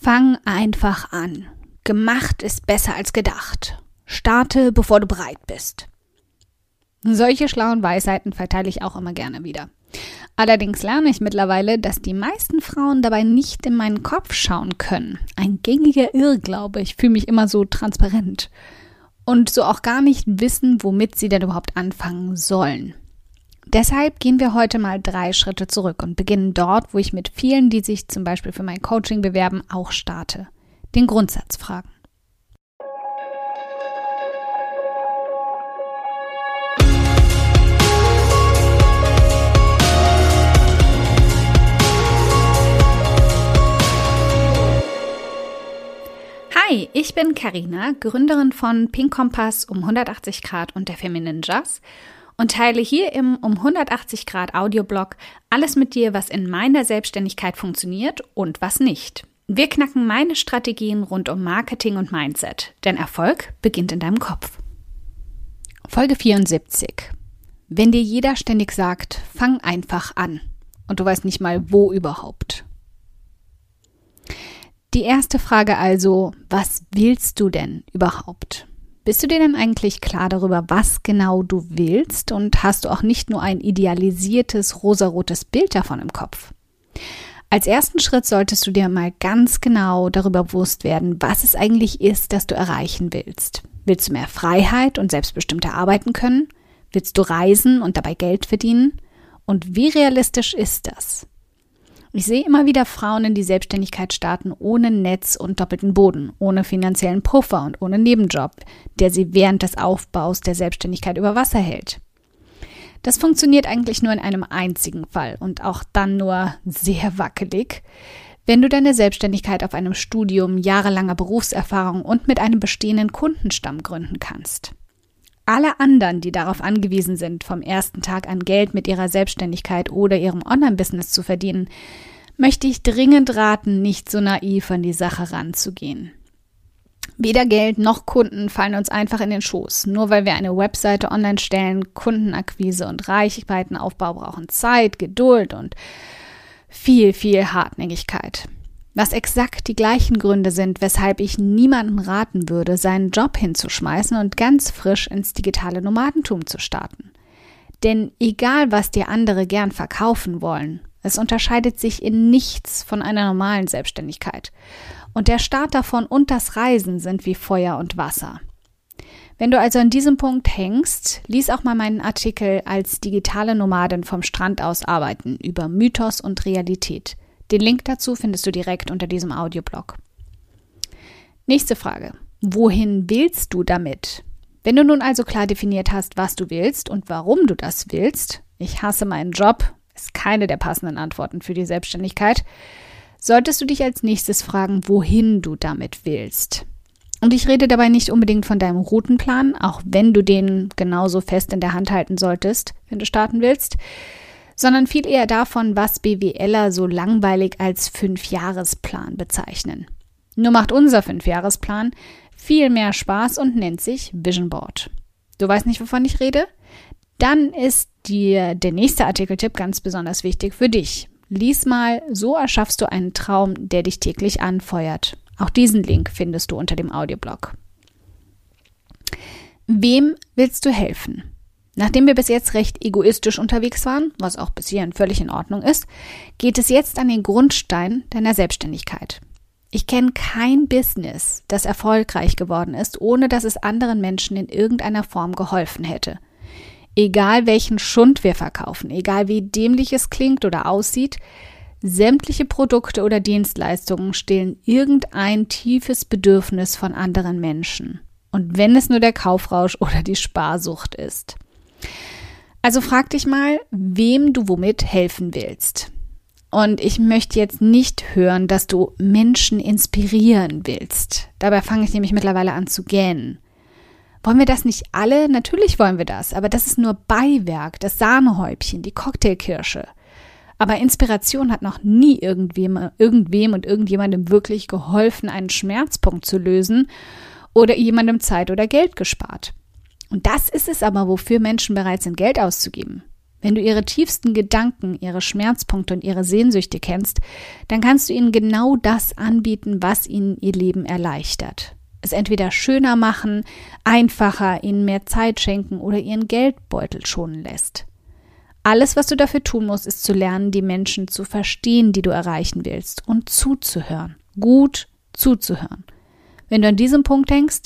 Fang einfach an. Gemacht ist besser als gedacht. Starte, bevor du bereit bist. Solche schlauen Weisheiten verteile ich auch immer gerne wieder. Allerdings lerne ich mittlerweile, dass die meisten Frauen dabei nicht in meinen Kopf schauen können. Ein gängiger Irrglaube. Ich fühle mich immer so transparent. Und so auch gar nicht wissen, womit sie denn überhaupt anfangen sollen. Deshalb gehen wir heute mal drei Schritte zurück und beginnen dort, wo ich mit vielen, die sich zum Beispiel für mein Coaching bewerben, auch starte. Den Grundsatz fragen. Hi, ich bin Karina, Gründerin von Pink Kompass um 180 Grad und der Feminine Jazz und teile hier im um 180 Grad Audioblog alles mit dir, was in meiner Selbstständigkeit funktioniert und was nicht. Wir knacken meine Strategien rund um Marketing und Mindset, denn Erfolg beginnt in deinem Kopf. Folge 74. Wenn dir jeder ständig sagt, fang einfach an und du weißt nicht mal wo überhaupt. Die erste Frage also, was willst du denn überhaupt? Bist du dir denn eigentlich klar darüber, was genau du willst und hast du auch nicht nur ein idealisiertes rosarotes Bild davon im Kopf? Als ersten Schritt solltest du dir mal ganz genau darüber bewusst werden, was es eigentlich ist, das du erreichen willst. Willst du mehr Freiheit und selbstbestimmter arbeiten können? Willst du reisen und dabei Geld verdienen? Und wie realistisch ist das? Ich sehe immer wieder Frauen in die Selbstständigkeit starten ohne Netz und doppelten Boden, ohne finanziellen Puffer und ohne Nebenjob, der sie während des Aufbaus der Selbstständigkeit über Wasser hält. Das funktioniert eigentlich nur in einem einzigen Fall und auch dann nur sehr wackelig, wenn du deine Selbstständigkeit auf einem Studium, jahrelanger Berufserfahrung und mit einem bestehenden Kundenstamm gründen kannst. Alle anderen, die darauf angewiesen sind, vom ersten Tag an Geld mit ihrer Selbstständigkeit oder ihrem Online-Business zu verdienen, möchte ich dringend raten, nicht so naiv an die Sache ranzugehen. Weder Geld noch Kunden fallen uns einfach in den Schoß. Nur weil wir eine Webseite online stellen, Kundenakquise und Reichweitenaufbau brauchen Zeit, Geduld und viel, viel Hartnäckigkeit was exakt die gleichen Gründe sind, weshalb ich niemandem raten würde, seinen Job hinzuschmeißen und ganz frisch ins digitale Nomadentum zu starten. Denn egal, was dir andere gern verkaufen wollen, es unterscheidet sich in nichts von einer normalen Selbstständigkeit. Und der Start davon und das Reisen sind wie Feuer und Wasser. Wenn du also an diesem Punkt hängst, lies auch mal meinen Artikel als digitale Nomadin vom Strand aus arbeiten über Mythos und Realität. Den Link dazu findest du direkt unter diesem Audioblog. Nächste Frage. Wohin willst du damit? Wenn du nun also klar definiert hast, was du willst und warum du das willst, ich hasse meinen Job, ist keine der passenden Antworten für die Selbstständigkeit, solltest du dich als nächstes fragen, wohin du damit willst. Und ich rede dabei nicht unbedingt von deinem Routenplan, auch wenn du den genauso fest in der Hand halten solltest, wenn du starten willst sondern viel eher davon, was BWLer so langweilig als Fünfjahresplan bezeichnen. Nur macht unser Fünfjahresplan viel mehr Spaß und nennt sich Vision Board. Du weißt nicht, wovon ich rede? Dann ist dir der nächste Artikeltipp ganz besonders wichtig für dich. Lies mal, so erschaffst du einen Traum, der dich täglich anfeuert. Auch diesen Link findest du unter dem Audioblog. Wem willst du helfen? Nachdem wir bis jetzt recht egoistisch unterwegs waren, was auch bis hierhin völlig in Ordnung ist, geht es jetzt an den Grundstein deiner Selbstständigkeit. Ich kenne kein Business, das erfolgreich geworden ist, ohne dass es anderen Menschen in irgendeiner Form geholfen hätte. Egal welchen Schund wir verkaufen, egal wie dämlich es klingt oder aussieht, sämtliche Produkte oder Dienstleistungen stillen irgendein tiefes Bedürfnis von anderen Menschen. Und wenn es nur der Kaufrausch oder die Sparsucht ist. Also frag dich mal, wem du womit helfen willst. Und ich möchte jetzt nicht hören, dass du Menschen inspirieren willst. Dabei fange ich nämlich mittlerweile an zu gähnen. Wollen wir das nicht alle? Natürlich wollen wir das, aber das ist nur Beiwerk, das Sahnehäubchen, die Cocktailkirsche. Aber Inspiration hat noch nie irgendwem, irgendwem und irgendjemandem wirklich geholfen, einen Schmerzpunkt zu lösen oder jemandem Zeit oder Geld gespart. Und das ist es aber, wofür Menschen bereit sind, Geld auszugeben. Wenn du ihre tiefsten Gedanken, ihre Schmerzpunkte und ihre Sehnsüchte kennst, dann kannst du ihnen genau das anbieten, was ihnen ihr Leben erleichtert. Es entweder schöner machen, einfacher, ihnen mehr Zeit schenken oder ihren Geldbeutel schonen lässt. Alles, was du dafür tun musst, ist zu lernen, die Menschen zu verstehen, die du erreichen willst und zuzuhören. Gut zuzuhören. Wenn du an diesem Punkt denkst,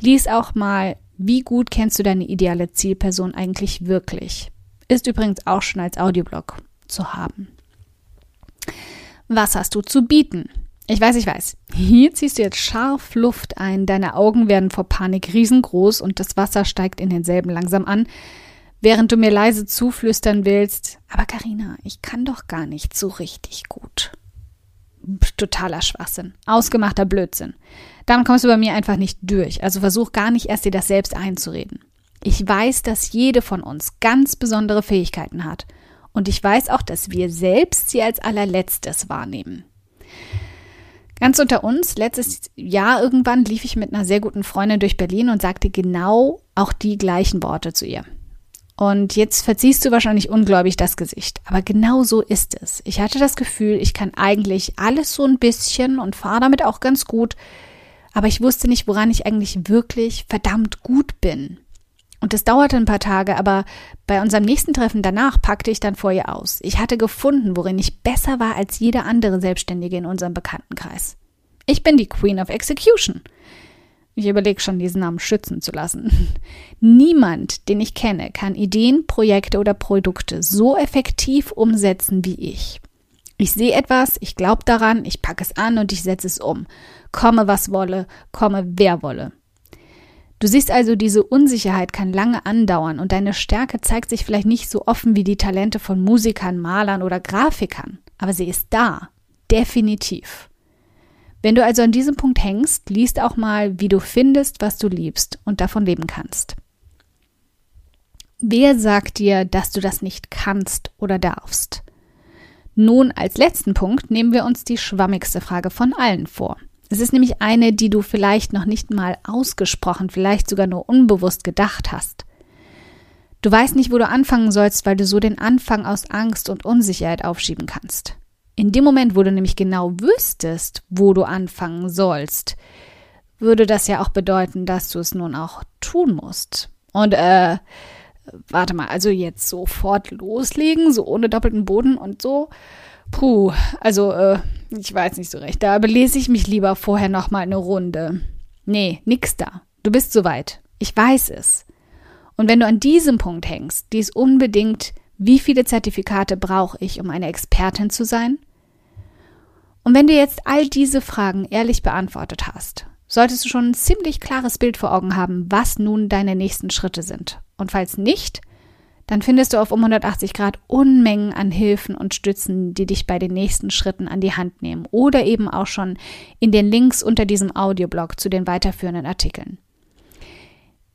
lies auch mal, wie gut kennst du deine ideale Zielperson eigentlich wirklich. Ist übrigens auch schon als Audioblog zu haben. Was hast du zu bieten? Ich weiß, ich weiß. Hier ziehst du jetzt scharf Luft ein, deine Augen werden vor Panik riesengroß und das Wasser steigt in denselben langsam an, während du mir leise zuflüstern willst, aber Karina, ich kann doch gar nicht so richtig gut. Totaler Schwachsinn. Ausgemachter Blödsinn. Damit kommst du bei mir einfach nicht durch. Also versuch gar nicht erst dir das selbst einzureden. Ich weiß, dass jede von uns ganz besondere Fähigkeiten hat. Und ich weiß auch, dass wir selbst sie als allerletztes wahrnehmen. Ganz unter uns, letztes Jahr irgendwann lief ich mit einer sehr guten Freundin durch Berlin und sagte genau auch die gleichen Worte zu ihr. Und jetzt verziehst du wahrscheinlich ungläubig das Gesicht. Aber genau so ist es. Ich hatte das Gefühl, ich kann eigentlich alles so ein bisschen und fahre damit auch ganz gut. Aber ich wusste nicht, woran ich eigentlich wirklich verdammt gut bin. Und es dauerte ein paar Tage, aber bei unserem nächsten Treffen danach packte ich dann vor ihr aus. Ich hatte gefunden, worin ich besser war als jeder andere Selbstständige in unserem Bekanntenkreis. Ich bin die Queen of Execution. Ich überlege schon, diesen Namen schützen zu lassen. Niemand, den ich kenne, kann Ideen, Projekte oder Produkte so effektiv umsetzen wie ich. Ich sehe etwas, ich glaube daran, ich packe es an und ich setze es um. Komme was wolle, komme wer wolle. Du siehst also, diese Unsicherheit kann lange andauern und deine Stärke zeigt sich vielleicht nicht so offen wie die Talente von Musikern, Malern oder Grafikern, aber sie ist da, definitiv. Wenn du also an diesem Punkt hängst, liest auch mal, wie du findest, was du liebst und davon leben kannst. Wer sagt dir, dass du das nicht kannst oder darfst? Nun, als letzten Punkt nehmen wir uns die schwammigste Frage von allen vor. Es ist nämlich eine, die du vielleicht noch nicht mal ausgesprochen, vielleicht sogar nur unbewusst gedacht hast. Du weißt nicht, wo du anfangen sollst, weil du so den Anfang aus Angst und Unsicherheit aufschieben kannst. In dem Moment, wo du nämlich genau wüsstest, wo du anfangen sollst, würde das ja auch bedeuten, dass du es nun auch tun musst. Und äh, warte mal, also jetzt sofort loslegen, so ohne doppelten Boden und so. Puh, also äh, ich weiß nicht so recht. Da belese ich mich lieber vorher noch mal eine Runde. Nee, nix da. Du bist soweit. Ich weiß es. Und wenn du an diesem Punkt hängst, dies unbedingt, wie viele Zertifikate brauche ich, um eine Expertin zu sein? Und wenn du jetzt all diese Fragen ehrlich beantwortet hast, solltest du schon ein ziemlich klares Bild vor Augen haben, was nun deine nächsten Schritte sind. Und falls nicht, dann findest du auf um 180 Grad Unmengen an Hilfen und Stützen, die dich bei den nächsten Schritten an die Hand nehmen oder eben auch schon in den Links unter diesem Audioblog zu den weiterführenden Artikeln.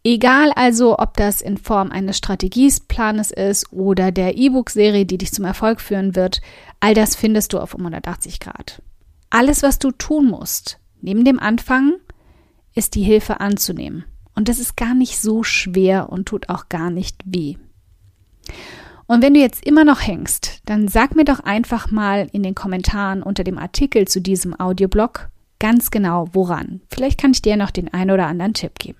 Egal also, ob das in Form eines Strategieplanes ist oder der E-Book-Serie, die dich zum Erfolg führen wird, all das findest du auf um 180 Grad. Alles, was du tun musst, neben dem Anfang, ist die Hilfe anzunehmen. Und das ist gar nicht so schwer und tut auch gar nicht weh. Und wenn du jetzt immer noch hängst, dann sag mir doch einfach mal in den Kommentaren unter dem Artikel zu diesem Audioblog ganz genau woran. Vielleicht kann ich dir noch den einen oder anderen Tipp geben.